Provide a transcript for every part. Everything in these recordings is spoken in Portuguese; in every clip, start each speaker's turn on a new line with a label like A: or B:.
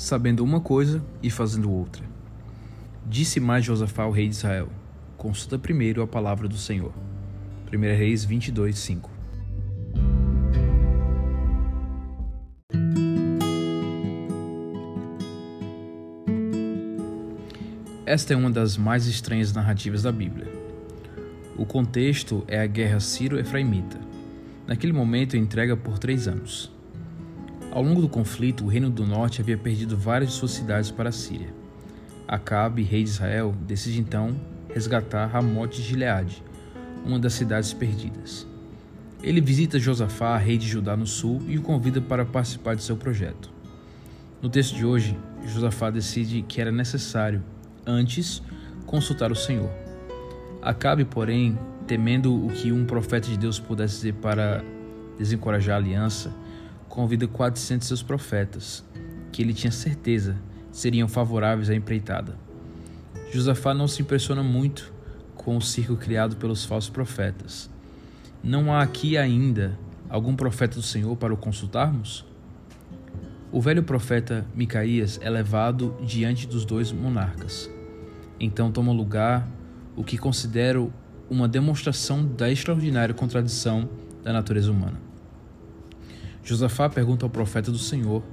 A: sabendo uma coisa e fazendo outra. Disse mais Josafá ao rei de Israel: Consulta primeiro a palavra do Senhor. 1 Reis 22, 5 Esta é uma das mais estranhas narrativas da Bíblia. O contexto é a guerra Ciro-Efraimita. Naquele momento, entrega por três anos. Ao longo do conflito, o Reino do Norte havia perdido várias de suas cidades para a Síria. Acabe, rei de Israel, decide então resgatar Ramote de Gileade, uma das cidades perdidas. Ele visita Josafá, rei de Judá no sul, e o convida para participar de seu projeto. No texto de hoje, Josafá decide que era necessário, antes, consultar o Senhor. Acabe, porém, temendo o que um profeta de Deus pudesse dizer para desencorajar a aliança, convida 400 seus profetas, que ele tinha certeza seriam favoráveis à empreitada. Josafá não se impressiona muito com o circo criado pelos falsos profetas. Não há aqui ainda algum profeta do Senhor para o consultarmos? O velho profeta Micaías é levado diante dos dois monarcas. Então toma lugar o que considero uma demonstração da extraordinária contradição da natureza humana. Josafá pergunta ao profeta do Senhor,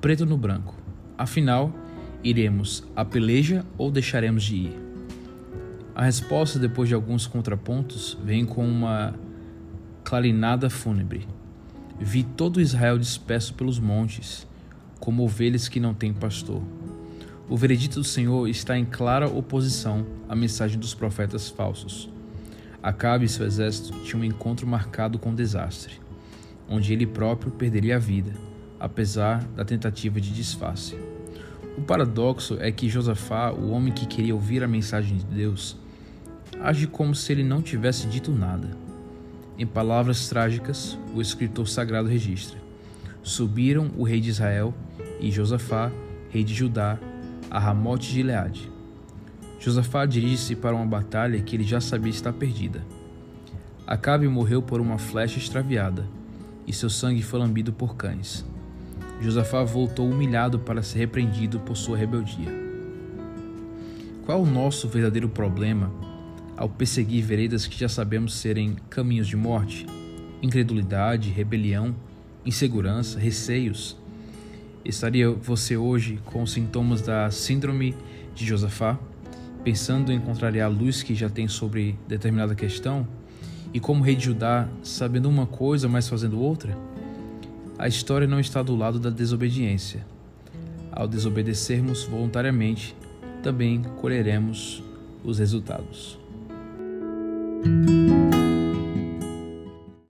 A: preto no branco: Afinal, iremos à peleja ou deixaremos de ir? A resposta, depois de alguns contrapontos, vem com uma clarinada fúnebre. Vi todo Israel disperso pelos montes, como ovelhas que não têm pastor. O veredito do Senhor está em clara oposição à mensagem dos profetas falsos. Acabe e seu exército tinham um encontro marcado com desastre onde ele próprio perderia a vida, apesar da tentativa de disfarce. O paradoxo é que Josafá, o homem que queria ouvir a mensagem de Deus, age como se ele não tivesse dito nada. Em palavras trágicas, o escritor sagrado registra: Subiram o rei de Israel e Josafá, rei de Judá, a Ramote de Gileade. Josafá dirige-se para uma batalha que ele já sabia estar perdida. Acabe morreu por uma flecha extraviada, e seu sangue foi lambido por cães. Josafá voltou humilhado para ser repreendido por sua rebeldia. Qual é o nosso verdadeiro problema ao perseguir veredas que já sabemos serem caminhos de morte? Incredulidade, rebelião, insegurança, receios. Estaria você hoje com os sintomas da síndrome de Josafá, pensando em contrariar a luz que já tem sobre determinada questão? E como rei de Judá, sabendo uma coisa, mas fazendo outra? A história não está do lado da desobediência. Ao desobedecermos voluntariamente, também colheremos os resultados.